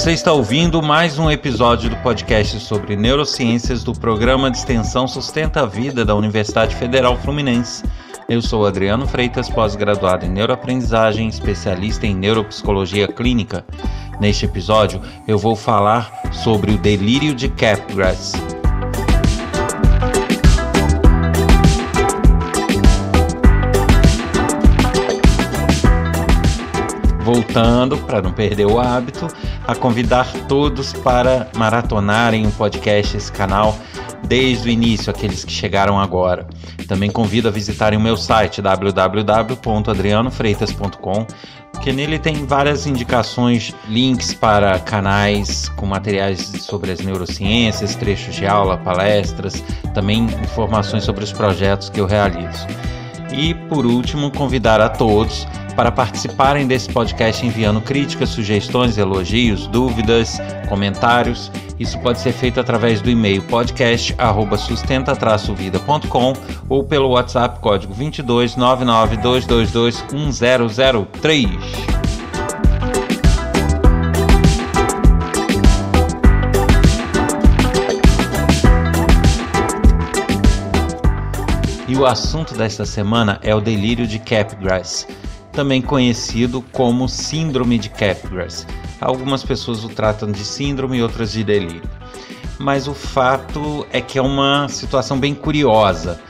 Você está ouvindo mais um episódio do podcast sobre neurociências do programa de extensão Sustenta a Vida da Universidade Federal Fluminense. Eu sou Adriano Freitas, pós-graduado em neuroaprendizagem, especialista em neuropsicologia clínica. Neste episódio, eu vou falar sobre o delírio de Capgras. Voltando, para não perder o hábito, a convidar todos para maratonarem o podcast, esse canal, desde o início, aqueles que chegaram agora. Também convido a visitarem o meu site www.adrianofreitas.com, que nele tem várias indicações, links para canais com materiais sobre as neurociências, trechos de aula, palestras, também informações sobre os projetos que eu realizo. E por último, convidar a todos para participarem desse podcast enviando críticas, sugestões, elogios, dúvidas, comentários. Isso pode ser feito através do e-mail podcast@sustenta-vida.com ou pelo WhatsApp código 22 99222 1003. O assunto desta semana é o delírio de Capgras também conhecido como Síndrome de Capgras. Algumas pessoas o tratam de síndrome e outras de delírio. Mas o fato é que é uma situação bem curiosa.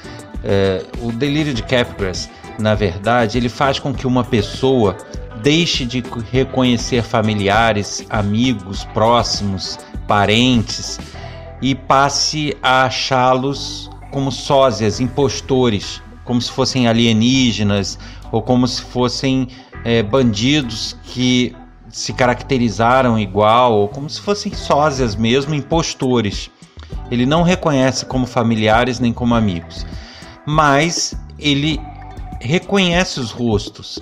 É, o delírio de Capgras, na verdade, ele faz com que uma pessoa deixe de reconhecer familiares, amigos, próximos, parentes e passe a achá-los como sósias, impostores, como se fossem alienígenas ou como se fossem é, bandidos que se caracterizaram igual, ou como se fossem sósias mesmo, impostores. Ele não reconhece como familiares nem como amigos, mas ele reconhece os rostos.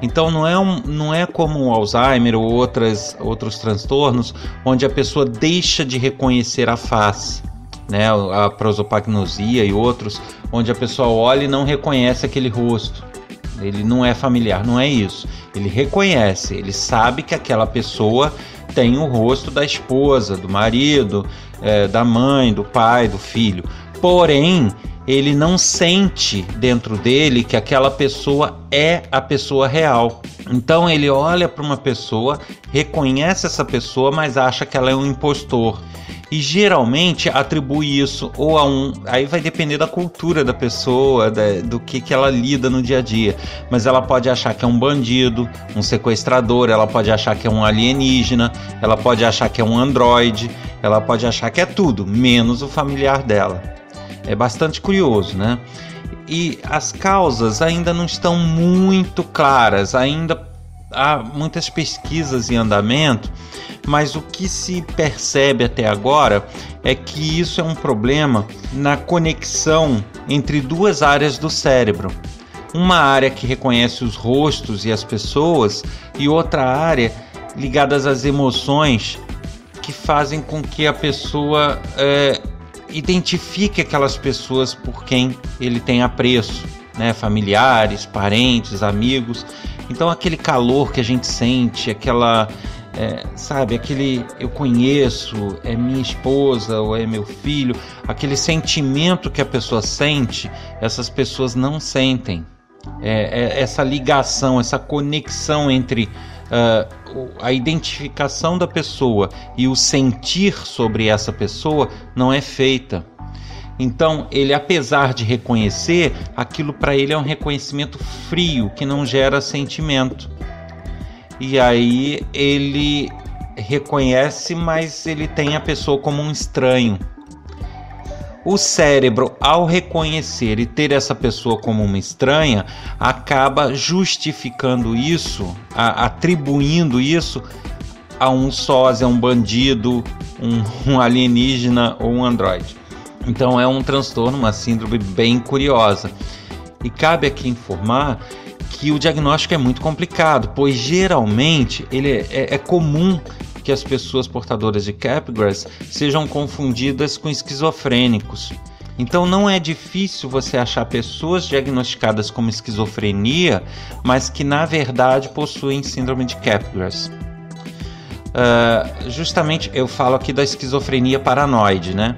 Então não é, um, não é como o Alzheimer ou outras, outros transtornos onde a pessoa deixa de reconhecer a face, né? a prosopagnosia e outros, onde a pessoa olha e não reconhece aquele rosto ele não é familiar, não é isso. Ele reconhece, ele sabe que aquela pessoa tem o rosto da esposa, do marido, é, da mãe, do pai, do filho. Porém, ele não sente dentro dele que aquela pessoa é a pessoa real. Então ele olha para uma pessoa, reconhece essa pessoa, mas acha que ela é um impostor e geralmente atribui isso ou a um. Aí vai depender da cultura da pessoa, da, do que, que ela lida no dia a dia. Mas ela pode achar que é um bandido, um sequestrador, ela pode achar que é um alienígena, ela pode achar que é um androide, ela pode achar que é tudo, menos o familiar dela. É bastante curioso, né? E as causas ainda não estão muito claras, ainda há muitas pesquisas em andamento mas o que se percebe até agora é que isso é um problema na conexão entre duas áreas do cérebro. Uma área que reconhece os rostos e as pessoas, e outra área ligada às emoções que fazem com que a pessoa é, identifique aquelas pessoas por quem ele tem apreço, né? familiares, parentes, amigos. Então aquele calor que a gente sente, aquela é, sabe, aquele eu conheço, é minha esposa ou é meu filho, aquele sentimento que a pessoa sente, essas pessoas não sentem. É, é essa ligação, essa conexão entre uh, a identificação da pessoa e o sentir sobre essa pessoa não é feita. Então, ele, apesar de reconhecer, aquilo para ele é um reconhecimento frio que não gera sentimento e aí ele reconhece, mas ele tem a pessoa como um estranho. O cérebro, ao reconhecer e ter essa pessoa como uma estranha, acaba justificando isso, a, atribuindo isso a um sósia, um bandido, um, um alienígena ou um androide. Então é um transtorno, uma síndrome bem curiosa. E cabe aqui informar que o diagnóstico é muito complicado, pois geralmente ele é, é, é comum que as pessoas portadoras de Capgras sejam confundidas com esquizofrênicos. Então não é difícil você achar pessoas diagnosticadas como esquizofrenia, mas que na verdade possuem síndrome de Capgras. uh, justamente eu falo aqui da esquizofrenia paranoide, né?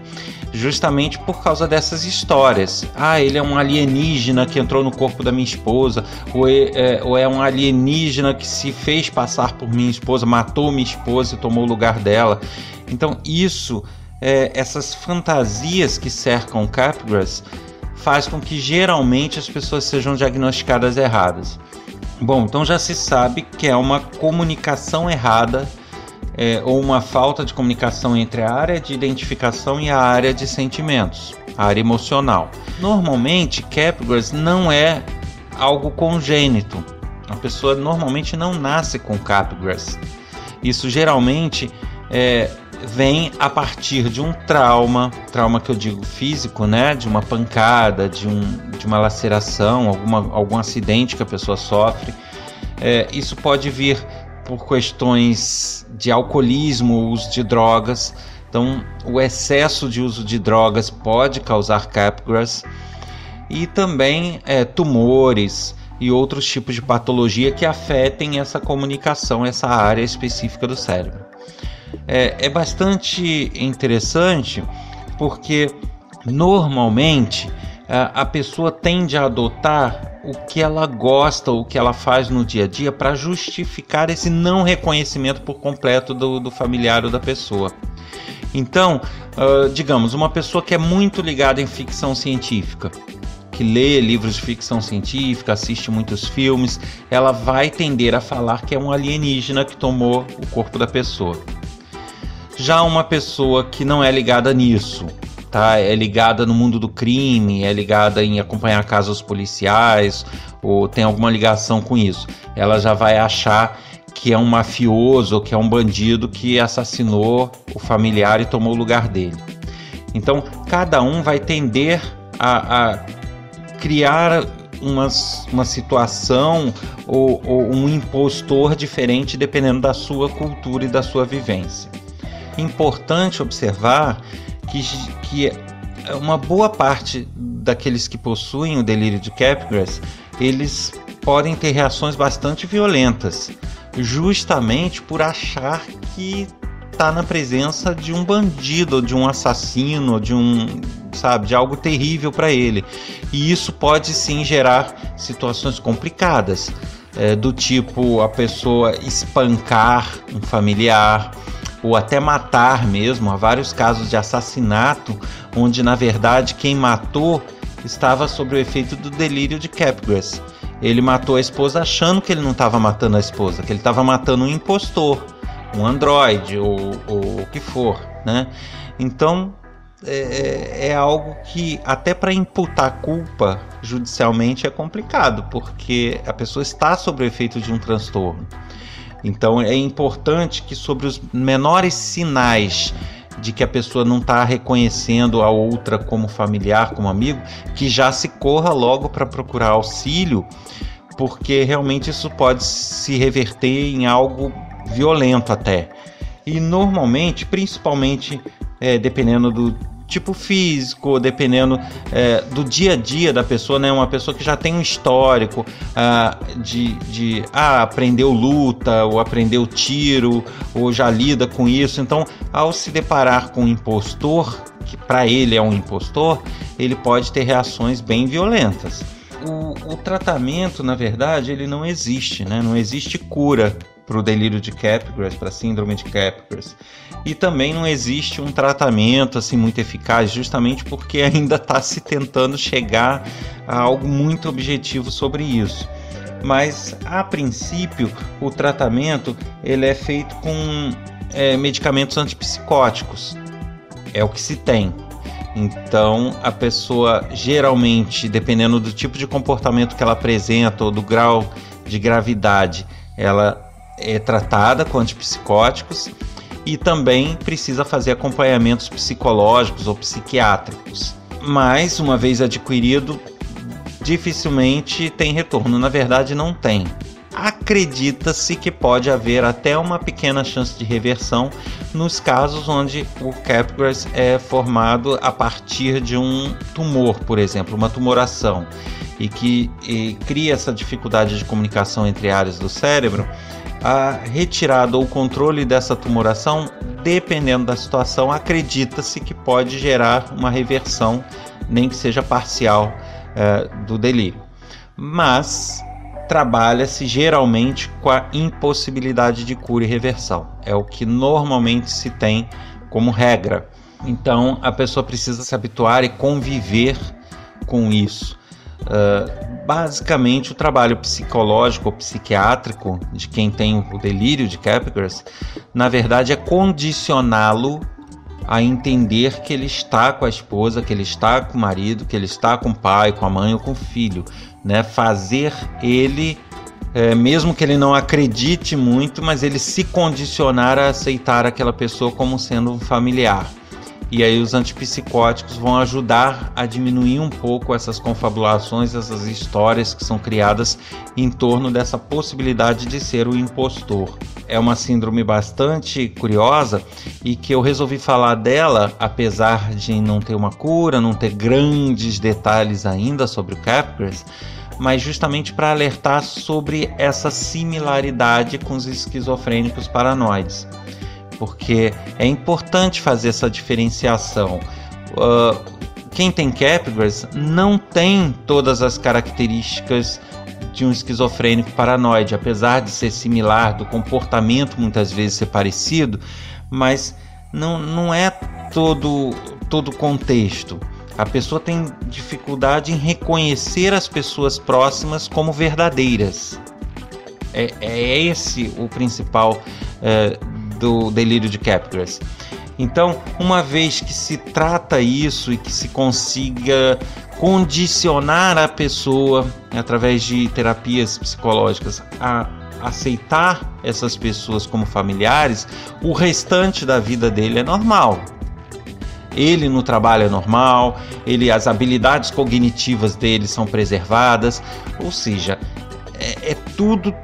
Justamente por causa dessas histórias. Ah, ele é um alienígena que entrou no corpo da minha esposa, ou é, é, ou é um alienígena que se fez passar por minha esposa, matou minha esposa e tomou o lugar dela. Então, isso, é, essas fantasias que cercam Capgras, faz com que geralmente as pessoas sejam diagnosticadas erradas. Bom, então já se sabe que é uma comunicação errada é, ou uma falta de comunicação entre a área de identificação e a área de sentimentos, a área emocional. Normalmente, Capgras não é algo congênito. A pessoa normalmente não nasce com Capgras. Isso geralmente é, vem a partir de um trauma, trauma que eu digo físico, né, de uma pancada, de, um, de uma laceração, alguma, algum acidente que a pessoa sofre. É, isso pode vir por questões de alcoolismo, uso de drogas. Então, o excesso de uso de drogas pode causar capgras e também é, tumores e outros tipos de patologia que afetem essa comunicação, essa área específica do cérebro. É, é bastante interessante porque normalmente a, a pessoa tende a adotar o que ela gosta, o que ela faz no dia a dia para justificar esse não reconhecimento por completo do, do familiar ou da pessoa. Então, uh, digamos, uma pessoa que é muito ligada em ficção científica, que lê livros de ficção científica, assiste muitos filmes, ela vai tender a falar que é um alienígena que tomou o corpo da pessoa. Já uma pessoa que não é ligada nisso, tá? É ligada no mundo do crime, é ligada em acompanhar casos policiais ou tem alguma ligação com isso. Ela já vai achar que é um mafioso que é um bandido que assassinou o familiar e tomou o lugar dele. Então, cada um vai tender a, a criar uma, uma situação ou, ou um impostor diferente dependendo da sua cultura e da sua vivência. Importante observar que, que uma boa parte daqueles que possuem o delírio de Capgras, eles podem ter reações bastante violentas, justamente por achar que está na presença de um bandido, de um assassino, de um, sabe, de algo terrível para ele. E isso pode sim gerar situações complicadas, é, do tipo a pessoa espancar um familiar, ou até matar mesmo. Há vários casos de assassinato onde, na verdade, quem matou estava sob o efeito do delírio de Capgras. Ele matou a esposa achando que ele não estava matando a esposa, que ele estava matando um impostor, um androide ou, ou o que for, né? Então é, é, é algo que até para imputar culpa judicialmente é complicado, porque a pessoa está sob o efeito de um transtorno. Então é importante que sobre os menores sinais de que a pessoa não está reconhecendo a outra como familiar, como amigo, que já se corra logo para procurar auxílio, porque realmente isso pode se reverter em algo violento até. E normalmente, principalmente é, dependendo do, tipo físico, dependendo é, do dia a dia da pessoa, né? Uma pessoa que já tem um histórico ah, de, de ah, aprendeu luta, ou aprendeu tiro, ou já lida com isso. Então, ao se deparar com um impostor, que para ele é um impostor, ele pode ter reações bem violentas. O, o tratamento, na verdade, ele não existe, né? Não existe cura para o delírio de Capgras, para a síndrome de Capgras. E também não existe um tratamento assim muito eficaz, justamente porque ainda está se tentando chegar a algo muito objetivo sobre isso. Mas a princípio o tratamento ele é feito com é, medicamentos antipsicóticos, é o que se tem. Então a pessoa geralmente, dependendo do tipo de comportamento que ela apresenta ou do grau de gravidade, ela é tratada com antipsicóticos e também precisa fazer acompanhamentos psicológicos ou psiquiátricos. Mas, uma vez adquirido, dificilmente tem retorno. Na verdade, não tem. Acredita-se que pode haver até uma pequena chance de reversão nos casos onde o Capgras é formado a partir de um tumor, por exemplo, uma tumoração, e que e cria essa dificuldade de comunicação entre áreas do cérebro a retirada ou controle dessa tumoração, dependendo da situação, acredita-se que pode gerar uma reversão, nem que seja parcial, é, do delírio. Mas trabalha-se geralmente com a impossibilidade de cura e reversão. É o que normalmente se tem como regra. Então a pessoa precisa se habituar e conviver com isso. Uh, basicamente, o trabalho psicológico ou psiquiátrico de quem tem o delírio de Capgras, na verdade, é condicioná-lo a entender que ele está com a esposa, que ele está com o marido, que ele está com o pai, com a mãe ou com o filho, né? Fazer ele, é, mesmo que ele não acredite muito, mas ele se condicionar a aceitar aquela pessoa como sendo um familiar. E aí os antipsicóticos vão ajudar a diminuir um pouco essas confabulações, essas histórias que são criadas em torno dessa possibilidade de ser o impostor. É uma síndrome bastante curiosa e que eu resolvi falar dela, apesar de não ter uma cura, não ter grandes detalhes ainda sobre o Capgras, mas justamente para alertar sobre essa similaridade com os esquizofrênicos paranoides porque é importante fazer essa diferenciação. Uh, quem tem Capgras não tem todas as características de um esquizofrênico paranoide, apesar de ser similar, do comportamento muitas vezes ser parecido, mas não, não é todo todo contexto. A pessoa tem dificuldade em reconhecer as pessoas próximas como verdadeiras. É, é esse o principal é, do delírio de Capgras. Então, uma vez que se trata isso e que se consiga condicionar a pessoa através de terapias psicológicas a aceitar essas pessoas como familiares, o restante da vida dele é normal. Ele no trabalho é normal, ele as habilidades cognitivas dele são preservadas, ou seja, é, é tudo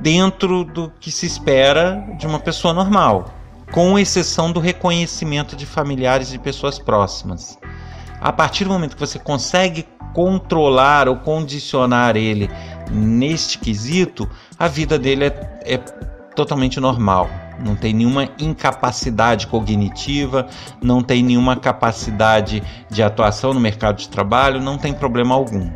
dentro do que se espera de uma pessoa normal, com exceção do reconhecimento de familiares e pessoas próximas. A partir do momento que você consegue controlar ou condicionar ele neste quesito, a vida dele é, é totalmente normal. Não tem nenhuma incapacidade cognitiva, não tem nenhuma capacidade de atuação no mercado de trabalho, não tem problema algum.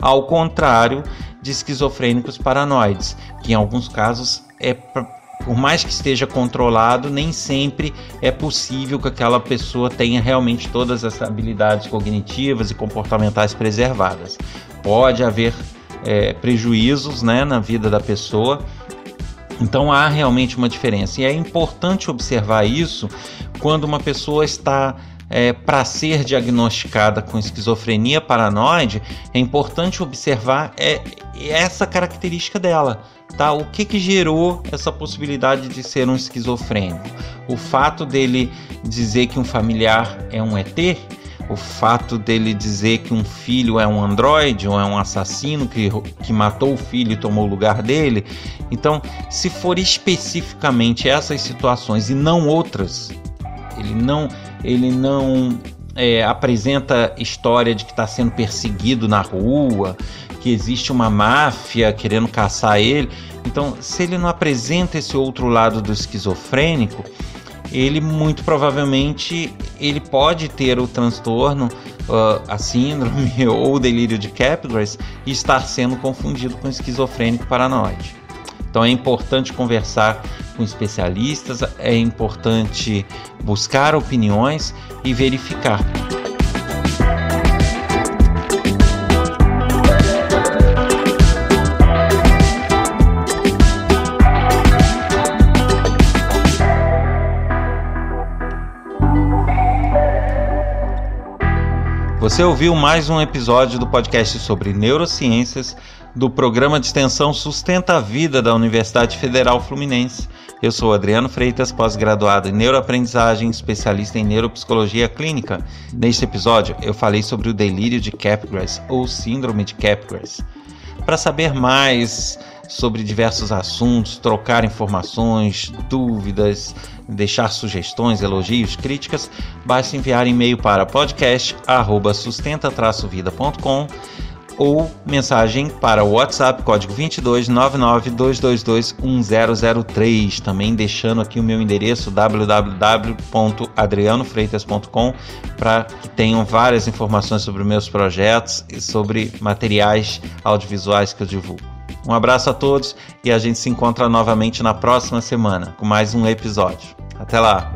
Ao contrário de esquizofrênicos paranoides, que em alguns casos é por mais que esteja controlado, nem sempre é possível que aquela pessoa tenha realmente todas as habilidades cognitivas e comportamentais preservadas. Pode haver é, prejuízos né, na vida da pessoa, então há realmente uma diferença. E é importante observar isso quando uma pessoa está é, para ser diagnosticada com esquizofrenia paranoide, é importante observar é, essa característica dela. Tá? O que, que gerou essa possibilidade de ser um esquizofrênico? O fato dele dizer que um familiar é um ET? O fato dele dizer que um filho é um androide ou é um assassino que, que matou o filho e tomou o lugar dele? Então, se for especificamente essas situações e não outras, ele não ele não é, apresenta história de que está sendo perseguido na rua, que existe uma máfia querendo caçar ele. Então, se ele não apresenta esse outro lado do esquizofrênico, ele muito provavelmente ele pode ter o transtorno, uh, a síndrome ou o delírio de Capgras e estar sendo confundido com esquizofrênico paranoide. Então é importante conversar com especialistas, é importante buscar opiniões e verificar. Você ouviu mais um episódio do podcast sobre neurociências do programa de extensão Sustenta a Vida da Universidade Federal Fluminense. Eu sou Adriano Freitas, pós-graduado em neuroaprendizagem, especialista em neuropsicologia clínica. Neste episódio, eu falei sobre o delírio de Capgras ou síndrome de Capgras. Para saber mais sobre diversos assuntos, trocar informações, dúvidas, deixar sugestões, elogios, críticas, basta enviar e-mail para podcast@sustenta-vida.com ou mensagem para o WhatsApp código 229922211003, também deixando aqui o meu endereço www.adrianofreitas.com para que tenham várias informações sobre meus projetos e sobre materiais audiovisuais que eu divulgo. Um abraço a todos e a gente se encontra novamente na próxima semana com mais um episódio. Até lá!